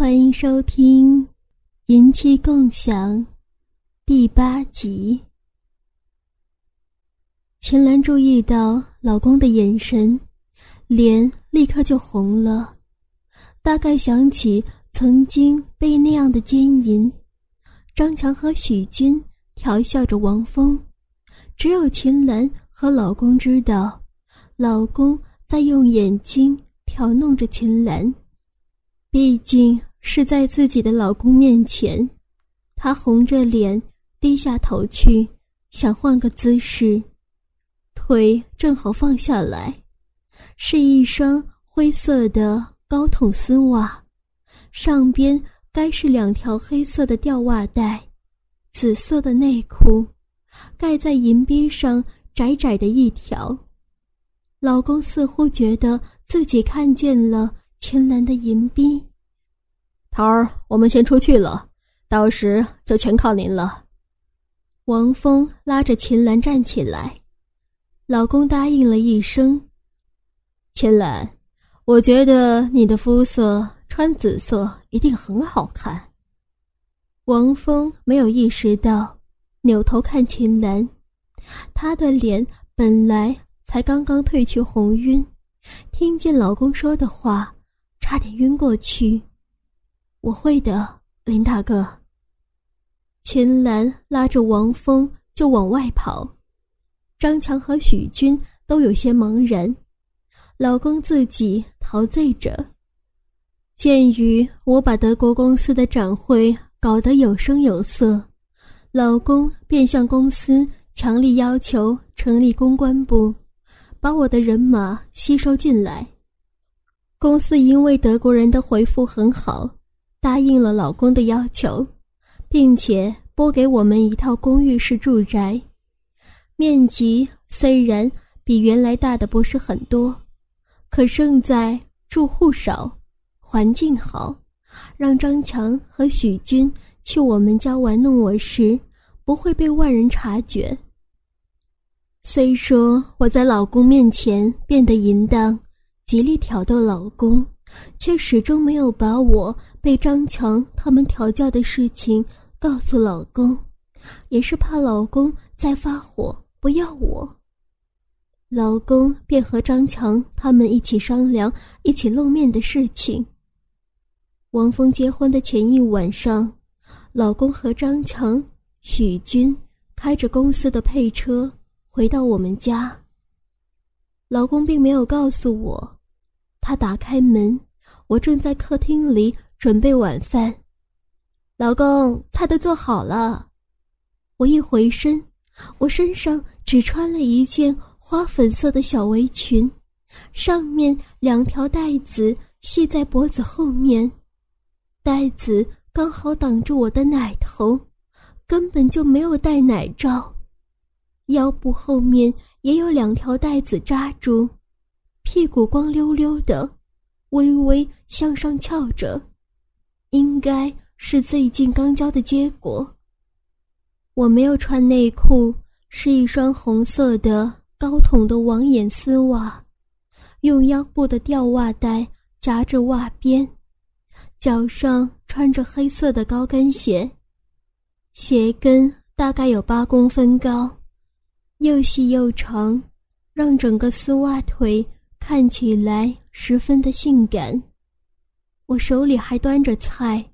欢迎收听《银妻共享》第八集。秦岚注意到老公的眼神，脸立刻就红了，大概想起曾经被那样的奸淫。张强和许军调笑着王峰，只有秦岚和老公知道，老公在用眼睛挑弄着秦岚。毕竟是在自己的老公面前，她红着脸低下头去，想换个姿势，腿正好放下来，是一双灰色的高筒丝袜，上边该是两条黑色的吊袜带，紫色的内裤，盖在银边上窄窄的一条。老公似乎觉得自己看见了。秦岚的银币，桃儿，我们先出去了，到时就全靠您了。王峰拉着秦岚站起来，老公答应了一声。秦岚，我觉得你的肤色穿紫色一定很好看。王峰没有意识到，扭头看秦岚，她的脸本来才刚刚褪去红晕，听见老公说的话。差点晕过去，我会的，林大哥。秦岚拉着王峰就往外跑，张强和许军都有些茫然，老公自己陶醉着。鉴于我把德国公司的展会搞得有声有色，老公便向公司强力要求成立公关部，把我的人马吸收进来。公司因为德国人的回复很好，答应了老公的要求，并且拨给我们一套公寓式住宅，面积虽然比原来大的不是很多，可胜在住户少，环境好，让张强和许军去我们家玩弄我时，不会被外人察觉。虽说我在老公面前变得淫荡。极力挑逗老公，却始终没有把我被张强他们调教的事情告诉老公，也是怕老公再发火不要我。老公便和张强他们一起商量一起露面的事情。王峰结婚的前一晚上，老公和张强、许军开着公司的配车回到我们家。老公并没有告诉我。他打开门，我正在客厅里准备晚饭。老公，菜都做好了。我一回身，我身上只穿了一件花粉色的小围裙，上面两条带子系在脖子后面，带子刚好挡住我的奶头，根本就没有带奶罩。腰部后面也有两条带子扎住。屁股光溜溜的，微微向上翘着，应该是最近刚交的结果。我没有穿内裤，是一双红色的高筒的网眼丝袜，用腰部的吊袜带夹着袜边，脚上穿着黑色的高跟鞋，鞋跟大概有八公分高，又细又长，让整个丝袜腿。看起来十分的性感，我手里还端着菜，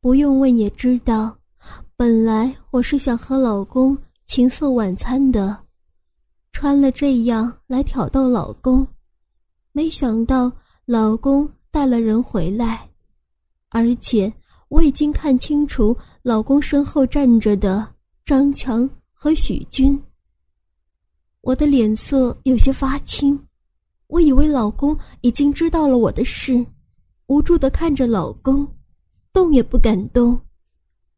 不用问也知道，本来我是想和老公情色晚餐的，穿了这样来挑逗老公，没想到老公带了人回来，而且我已经看清楚老公身后站着的张强和许军，我的脸色有些发青。我以为老公已经知道了我的事，无助的看着老公，动也不敢动，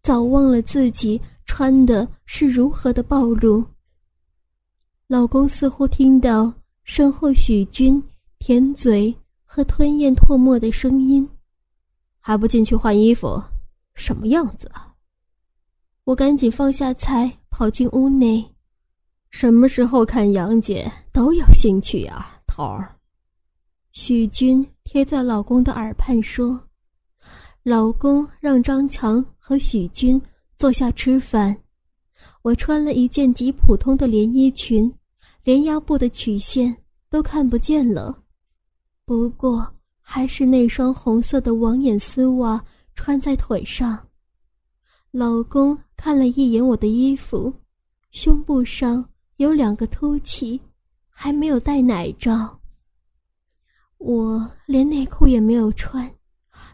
早忘了自己穿的是如何的暴露。老公似乎听到身后许军舔嘴和吞咽唾沫的声音，还不进去换衣服，什么样子啊？我赶紧放下菜，跑进屋内。什么时候看杨姐都有兴趣啊？头，许军贴在老公的耳畔说：“老公让张强和许军坐下吃饭。我穿了一件极普通的连衣裙，连腰部的曲线都看不见了。不过还是那双红色的网眼丝袜穿在腿上。老公看了一眼我的衣服，胸部上有两个凸起，还没有戴奶罩。我连内裤也没有穿。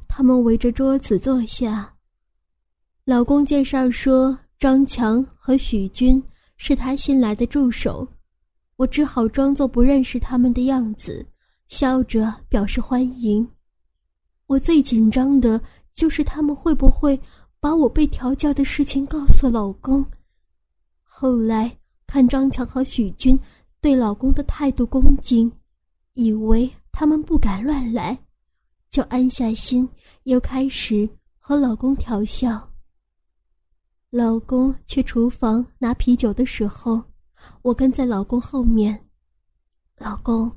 他们围着桌子坐下。老公介绍说，张强和许军是他新来的助手。我只好装作不认识他们的样子，笑着表示欢迎。我最紧张的就是他们会不会把我被调教的事情告诉老公。后来看张强和许军对老公的态度恭敬，以为他们不敢乱来。就安下心，又开始和老公调笑。老公去厨房拿啤酒的时候，我跟在老公后面。老公，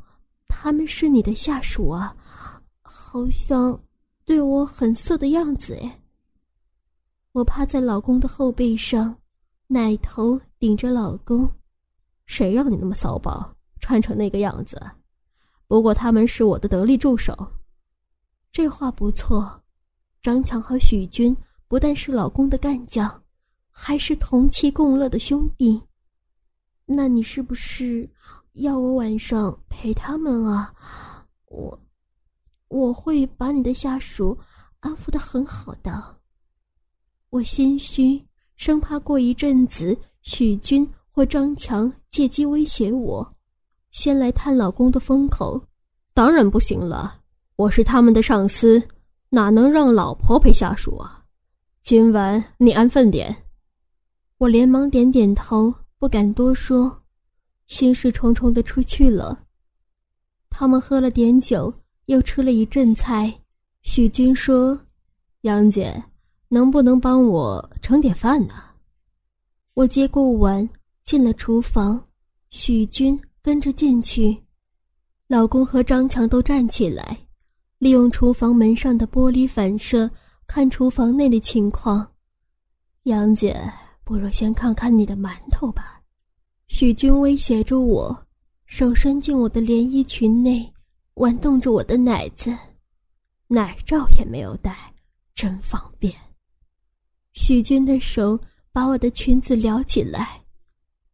他们是你的下属啊，好像对我很色的样子哎。我趴在老公的后背上，奶头顶着老公。谁让你那么骚包，穿成那个样子？不过他们是我的得力助手。这话不错，张强和许军不但是老公的干将，还是同气共乐的兄弟。那你是不是要我晚上陪他们啊？我我会把你的下属安抚的很好的。我心虚，生怕过一阵子许军或张强借机威胁我，先来探老公的风口。当然不行了。我是他们的上司，哪能让老婆陪下属啊？今晚你安分点。我连忙点点头，不敢多说，心事重重的出去了。他们喝了点酒，又吃了一阵菜。许军说：“杨姐，能不能帮我盛点饭呢？”我接过碗，进了厨房，许军跟着进去，老公和张强都站起来。利用厨房门上的玻璃反射看厨房内的情况，杨姐，不如先看看你的馒头吧。许军威胁着我，手伸进我的连衣裙内，玩动着我的奶子，奶罩也没有戴，真方便。许军的手把我的裙子撩起来，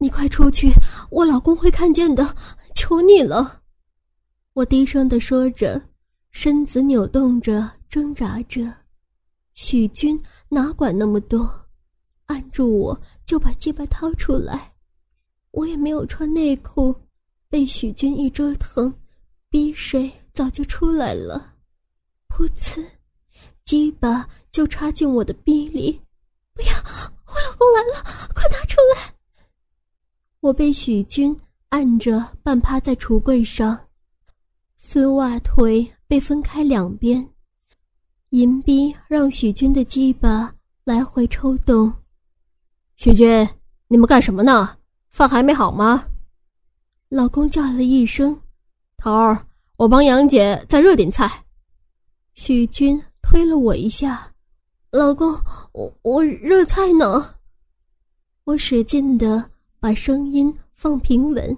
你快出去，我老公会看见的，求你了。我低声的说着。身子扭动着，挣扎着，许军哪管那么多，按住我就把鸡巴掏出来。我也没有穿内裤，被许军一折腾，逼水早就出来了。噗呲，鸡巴就插进我的逼里。不要，我老公来了，快拿出来！我被许军按着，半趴在橱柜上，丝袜腿。被分开两边，银逼让许军的鸡巴来回抽动。许军，你们干什么呢？饭还没好吗？老公叫了一声：“头儿，我帮杨姐再热点菜。”许军推了我一下：“老公，我我热菜呢。”我使劲的把声音放平稳。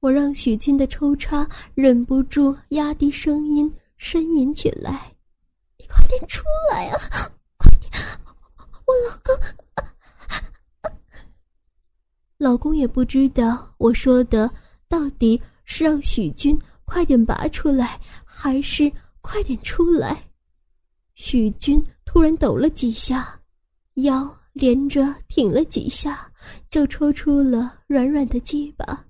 我让许军的抽插忍不住压低声音呻吟起来：“你快点出来啊！快点！我老公……老公也不知道我说的到底是让许军快点拔出来，还是快点出来。”许军突然抖了几下，腰连着挺了几下，就抽出了软软的鸡巴。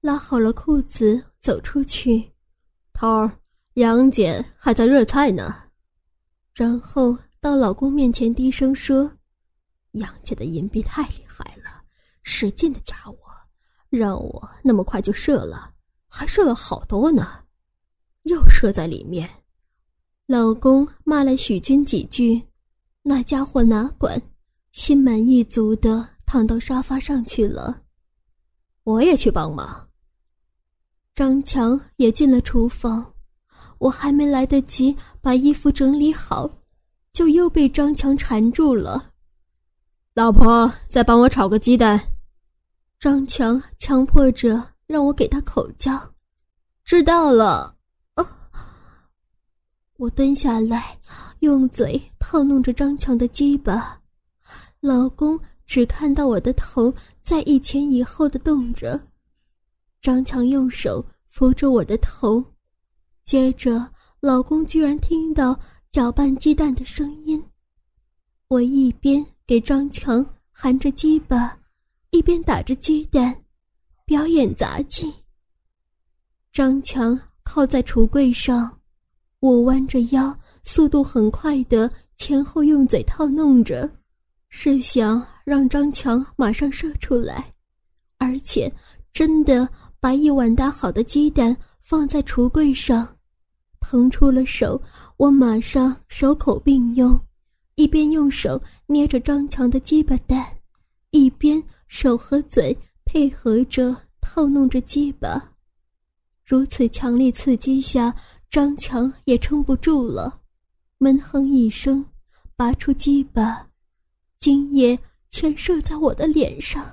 拉好了裤子，走出去。涛儿，杨姐还在热菜呢。然后到老公面前低声说：“杨姐的银币太厉害了，使劲的夹我，让我那么快就射了，还射了好多呢，又射在里面。”老公骂了许军几句，那家伙哪管，心满意足的躺到沙发上去了。我也去帮忙。张强也进了厨房，我还没来得及把衣服整理好，就又被张强缠住了。老婆，再帮我炒个鸡蛋。张强强迫着让我给他口交。知道了。我蹲下来，用嘴套弄着张强的鸡巴。老公只看到我的头在一前一后的动着。张强用手扶着我的头，接着老公居然听到搅拌鸡蛋的声音。我一边给张强含着鸡巴，一边打着鸡蛋，表演杂技。张强靠在橱柜上，我弯着腰，速度很快的前后用嘴套弄着，是想让张强马上射出来，而且真的。把一碗打好的鸡蛋放在橱柜上，腾出了手，我马上手口并用，一边用手捏着张强的鸡巴蛋，一边手和嘴配合着套弄着鸡巴。如此强烈刺激下，张强也撑不住了，闷哼一声，拔出鸡巴，精液全射在我的脸上。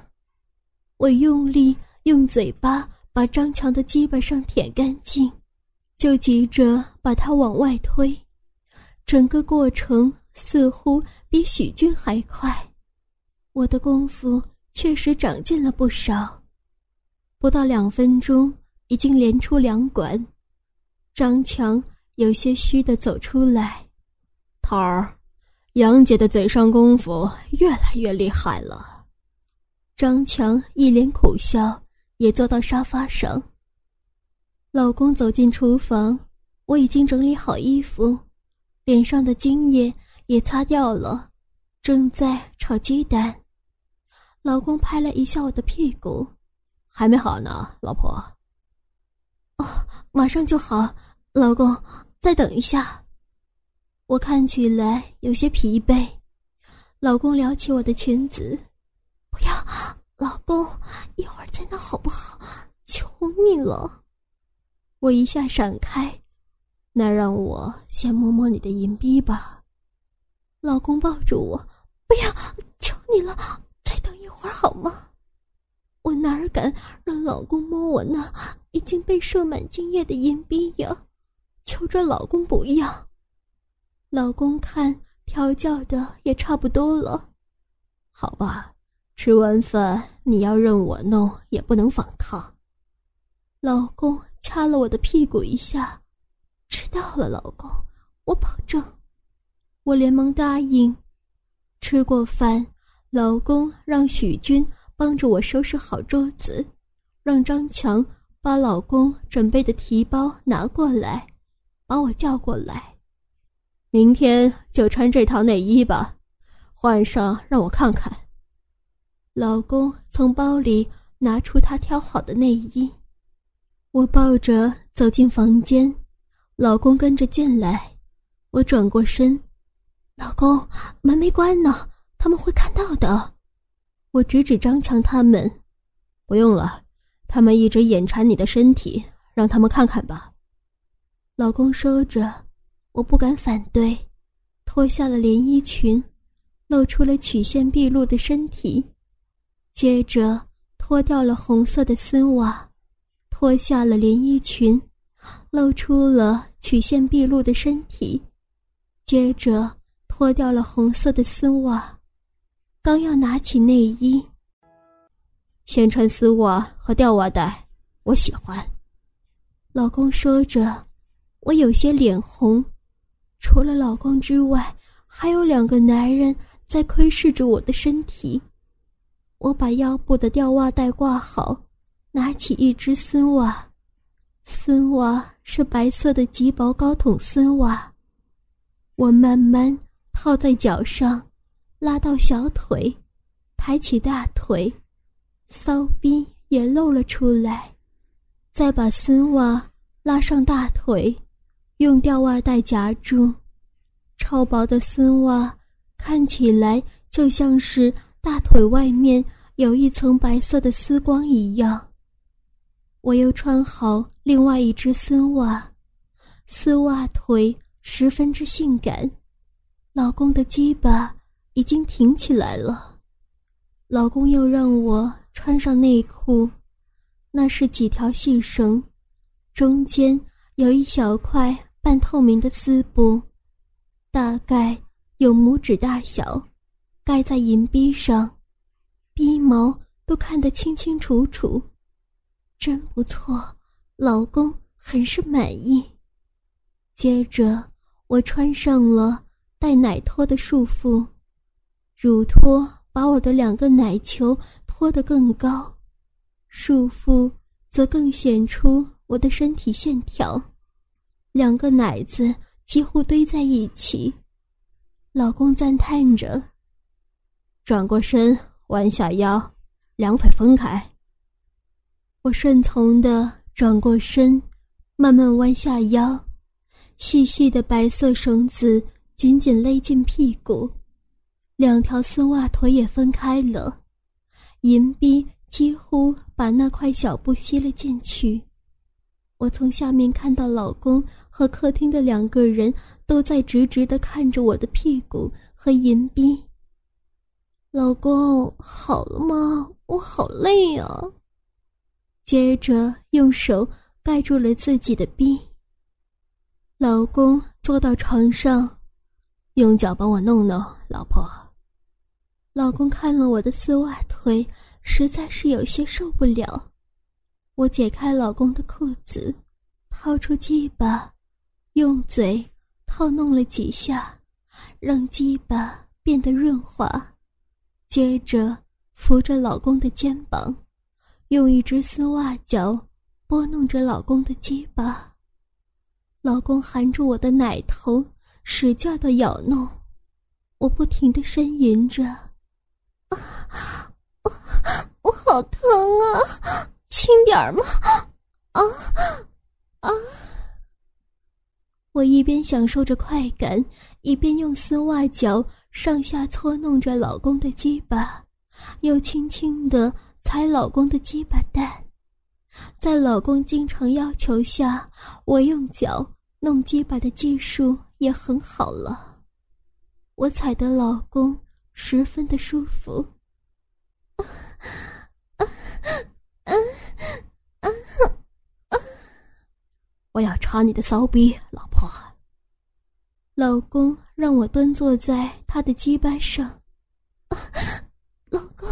我用力用嘴巴。把张强的鸡巴上舔干净，就急着把他往外推，整个过程似乎比许军还快。我的功夫确实长进了不少，不到两分钟已经连出两管。张强有些虚的走出来，桃儿，杨姐的嘴上功夫越来越厉害了。张强一脸苦笑。也坐到沙发上。老公走进厨房，我已经整理好衣服，脸上的精液也擦掉了，正在炒鸡蛋。老公拍了一下我的屁股，还没好呢，老婆。哦，马上就好，老公，再等一下。我看起来有些疲惫，老公撩起我的裙子，不要。老公，一会儿再闹好不好？求你了！我一下闪开，那让我先摸摸你的银币吧。老公抱住我，不要！求你了，再等一会儿好吗？我哪儿敢让老公摸我呢已经被射满精液的银币呀？求着老公不要。老公看调教的也差不多了，好吧。吃完饭，你要任我弄，也不能反抗。老公掐了我的屁股一下，知道了，老公，我保证。我连忙答应。吃过饭，老公让许军帮着我收拾好桌子，让张强把老公准备的提包拿过来，把我叫过来。明天就穿这套内衣吧，换上让我看看。老公从包里拿出他挑好的内衣，我抱着走进房间，老公跟着进来。我转过身，老公门没关呢，他们会看到的。我指指张强他们，不用了，他们一直眼馋你的身体，让他们看看吧。老公说着，我不敢反对，脱下了连衣裙，露出了曲线毕露的身体。接着脱掉了红色的丝袜，脱下了连衣裙，露出了曲线毕露的身体。接着脱掉了红色的丝袜，刚要拿起内衣，先穿丝袜和吊袜带，我喜欢。老公说着，我有些脸红。除了老公之外，还有两个男人在窥视着我的身体。我把腰部的吊袜带挂好，拿起一只丝袜，丝袜是白色的极薄高筒丝袜。我慢慢套在脚上，拉到小腿，抬起大腿，骚逼也露了出来，再把丝袜拉上大腿，用吊袜带夹住。超薄的丝袜看起来就像是。大腿外面有一层白色的丝光一样。我又穿好另外一只丝袜，丝袜腿十分之性感。老公的鸡巴已经挺起来了，老公又让我穿上内裤，那是几条细绳，中间有一小块半透明的丝布，大概有拇指大小，盖在银臂上，逼毛都看得清清楚楚。真不错，老公很是满意。接着，我穿上了带奶托的束缚，乳托把我的两个奶球托得更高，束缚则更显出我的身体线条，两个奶子几乎堆在一起。老公赞叹着：“转过身，弯下腰，两腿分开。”我顺从的转过身，慢慢弯下腰，细细的白色绳子紧紧勒进屁股，两条丝袜腿也分开了，银币几乎把那块小布吸了进去。我从下面看到老公和客厅的两个人都在直直的看着我的屁股和银币。老公，好了吗？我好累啊。接着用手盖住了自己的臂。老公坐到床上，用脚帮我弄弄，老婆。老公看了我的丝袜腿，实在是有些受不了。我解开老公的裤子，掏出鸡巴，用嘴套弄了几下，让鸡巴变得润滑。接着扶着老公的肩膀。用一只丝袜脚拨弄着老公的鸡巴，老公含住我的奶头，使劲的咬弄，我不停的呻吟着：“，我好疼啊，轻点儿嘛！”啊啊！我一边享受着快感，一边用丝袜脚上下搓弄着老公的鸡巴，又轻轻的。踩老公的鸡巴蛋，在老公经常要求下，我用脚弄鸡巴的技术也很好了。我踩得老公十分的舒服。我要插你的骚逼，老婆。老公让我蹲坐在他的鸡巴上。老公。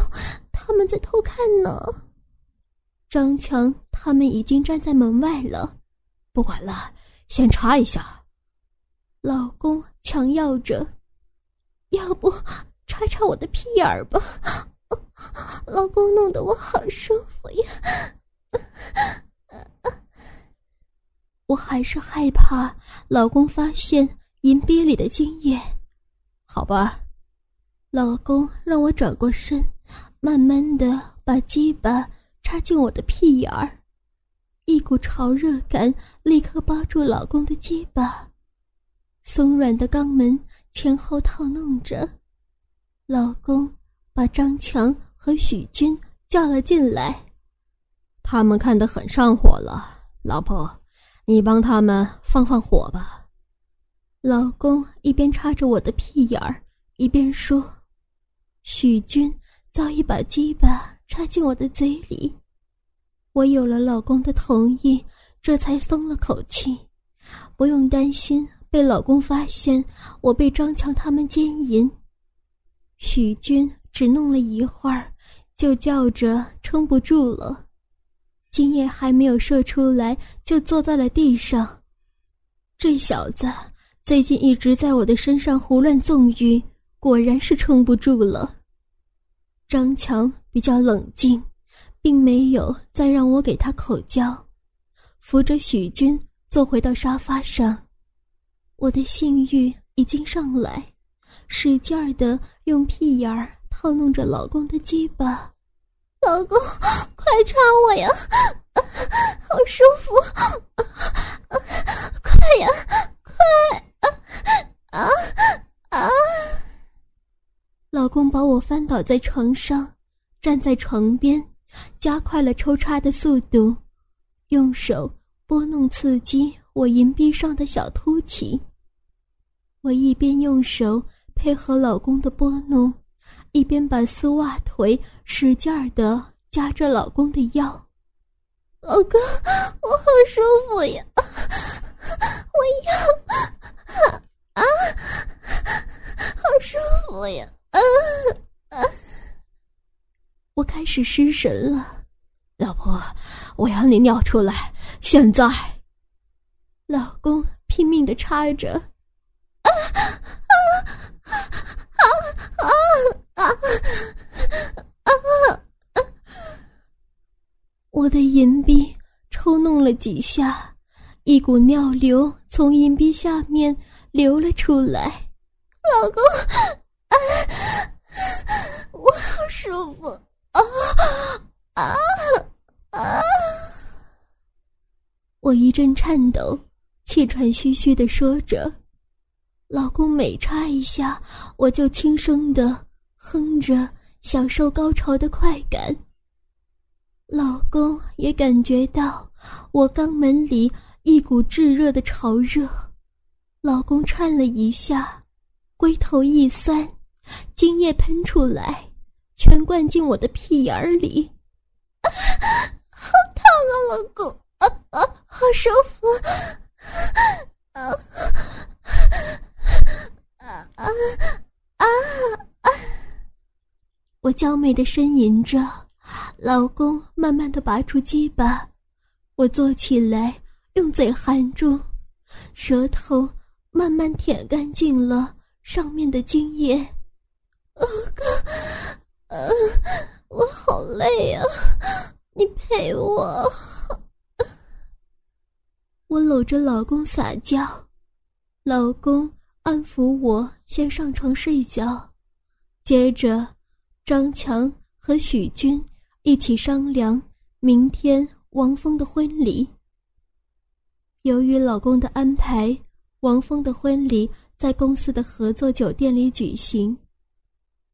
他们在偷看呢，张强他们已经站在门外了。不管了，先查一下。老公强要着，要不插插我的屁眼儿吧？老公弄得我好舒服呀！我还是害怕老公发现银币里的精液。好吧，老公让我转过身。慢慢的把鸡巴插进我的屁眼儿，一股潮热感立刻包住老公的鸡巴，松软的肛门前后套弄着。老公把张强和许军叫了进来，他们看得很上火了。老婆，你帮他们放放火吧。老公一边插着我的屁眼儿，一边说：“许军。”早已把鸡巴插进我的嘴里，我有了老公的同意，这才松了口气，不用担心被老公发现我被张强他们奸淫。许军只弄了一会儿，就叫着撑不住了，精液还没有射出来，就坐在了地上。这小子最近一直在我的身上胡乱纵欲，果然是撑不住了。张强比较冷静，并没有再让我给他口交，扶着许军坐回到沙发上。我的性欲已经上来，使劲儿的用屁眼儿套弄着老公的鸡巴。老公，快插我呀！好舒服！快呀，快！啊啊啊！老公把我翻倒在床上，站在床边，加快了抽插的速度，用手拨弄刺激我银币上的小凸起。我一边用手配合老公的拨弄，一边把丝袜腿使劲儿的夹着老公的腰。老公，我好舒服呀！我要啊，好舒服呀！啊啊！我开始失神了，老婆，我要你尿出来，现在！老公拼命的插着。我的银币抽弄了几下，一股尿流从银币下面流了出来。老公，啊，我好舒服啊啊啊！我一阵颤抖，气喘吁吁的说着。老公每插一下，我就轻声的哼着，享受高潮的快感。老公也感觉到我肛门里一股炙热的潮热，老公颤了一下，龟头一酸，精液喷出来，全灌进我的屁眼儿里，好烫啊，老公，啊啊，好舒服，啊。啊啊啊啊！我娇媚的呻吟着，老公慢慢的拔出鸡巴，我坐起来，用嘴含住，舌头慢慢舔干净了上面的精液。老公，呃，我好累啊，你陪我。我搂着老公撒娇，老公。安抚我，先上床睡觉。接着，张强和许军一起商量明天王峰的婚礼。由于老公的安排，王峰的婚礼在公司的合作酒店里举行。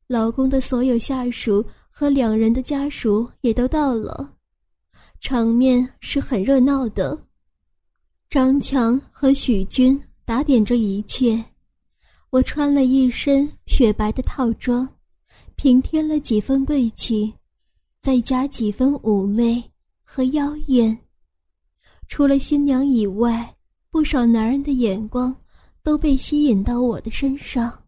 老公的所有下属和两人的家属也都到了，场面是很热闹的。张强和许军打点着一切。我穿了一身雪白的套装，平添了几分贵气，再加几分妩媚和妖艳。除了新娘以外，不少男人的眼光都被吸引到我的身上。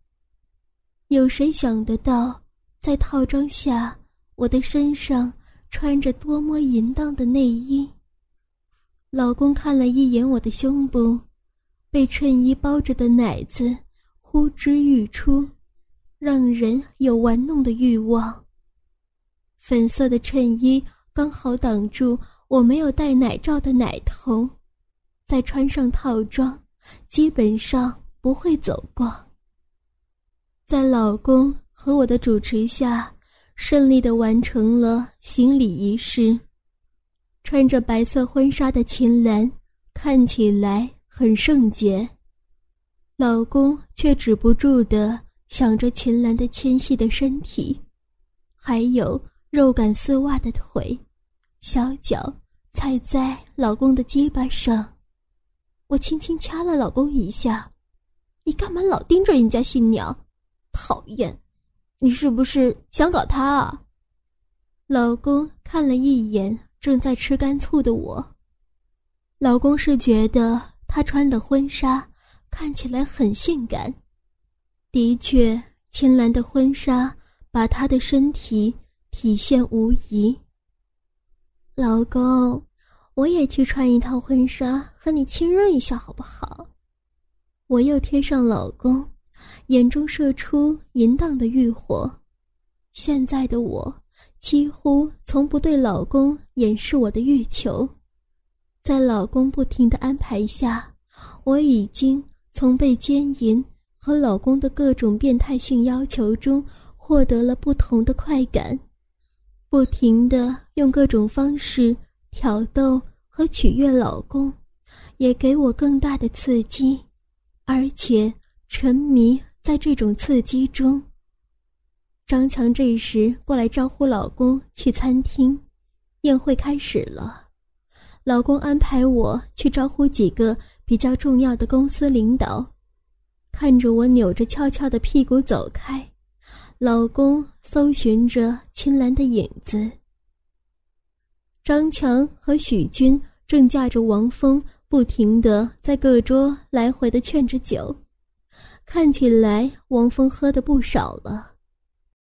有谁想得到，在套装下，我的身上穿着多么淫荡的内衣？老公看了一眼我的胸部，被衬衣包着的奶子。呼之欲出，让人有玩弄的欲望。粉色的衬衣刚好挡住我没有戴奶罩的奶头，再穿上套装，基本上不会走光。在老公和我的主持下，顺利的完成了行礼仪式。穿着白色婚纱的秦岚看起来很圣洁。老公却止不住的想着秦岚的纤细的身体，还有肉感丝袜的腿，小脚踩在老公的鸡巴上。我轻轻掐了老公一下：“你干嘛老盯着人家新娘？讨厌！你是不是想搞他啊？”老公看了一眼正在吃干醋的我。老公是觉得她穿的婚纱。看起来很性感，的确，青蓝的婚纱把她的身体体现无疑。老公，我也去穿一套婚纱和你亲热一下，好不好？我又贴上老公，眼中射出淫荡的欲火。现在的我几乎从不对老公掩饰我的欲求，在老公不停的安排下，我已经。从被奸淫和老公的各种变态性要求中获得了不同的快感，不停的用各种方式挑逗和取悦老公，也给我更大的刺激，而且沉迷在这种刺激中。张强这时过来招呼老公去餐厅，宴会开始了。老公安排我去招呼几个比较重要的公司领导，看着我扭着翘翘的屁股走开，老公搜寻着青兰的影子。张强和许军正架着王峰，不停的在各桌来回的劝着酒，看起来王峰喝的不少了。